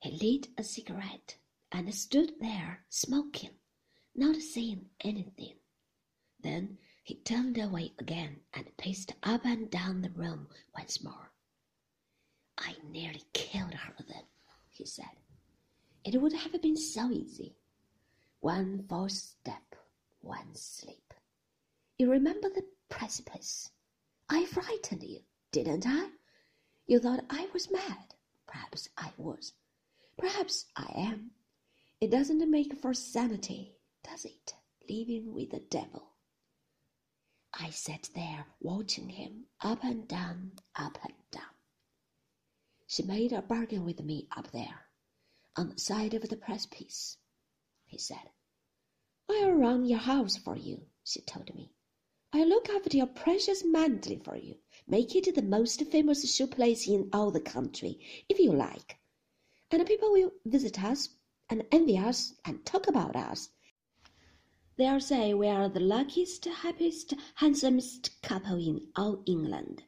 He lit a cigarette and stood there smoking, not saying anything. Then he turned away again and paced up and down the room once more. I nearly killed her then, he said. It would have been so easy. One false step, one slip. You remember the precipice? I frightened you, didn't I? You thought I was mad. Perhaps I was. Perhaps I am. It doesn't make for sanity, does it, living with the devil? I sat there watching him up and down, up and down. She made a bargain with me up there, on the side of the precipice, he said. I'll run your house for you, she told me. I'll look after your precious Manderley for you, make it the most famous show place in all the country, if you like and people will visit us and envy us and talk about us. They'll say we are the luckiest, happiest, handsomest couple in all England.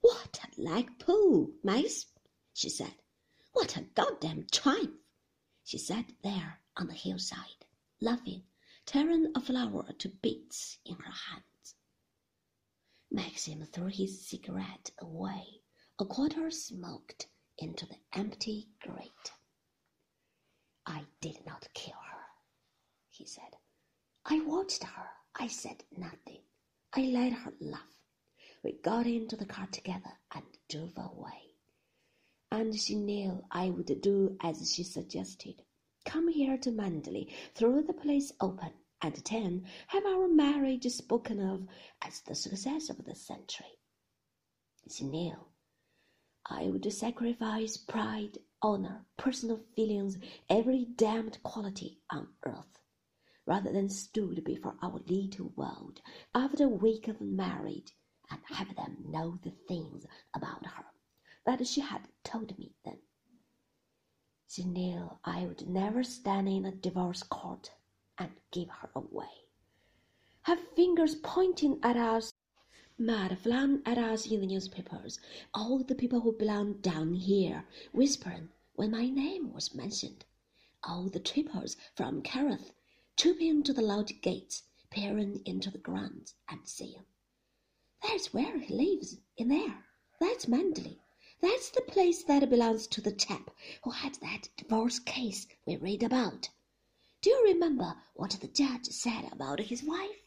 What a leg pull, Max, she said. What a goddamn triumph! She sat there on the hillside, laughing, tearing a flower to bits in her hands. Maxim threw his cigarette away, a quarter smoked, into the empty grate. I did not kill her, he said. I watched her. I said nothing. I let her laugh. We got into the car together and drove away. And she knew I would do as she suggested. Come here to Manderley, throw the place open, and then have our marriage spoken of as the success of the century. She knew I would sacrifice pride, honor, personal feelings, every damned quality on earth, rather than stood before our little world after a week of marriage and have them know the things about her that she had told me then. She knew I would never stand in a divorce court and give her away. Have fingers pointing at us mud flung at us in the newspapers, all the people who belong down here whispering when my name was mentioned, all the trippers from Kerrith trooping to the lodge gates, peering into the grounds and saying, That's where he lives, in there. That's Manderley. That's the place that belongs to the chap who had that divorce case we read about. Do you remember what the judge said about his wife?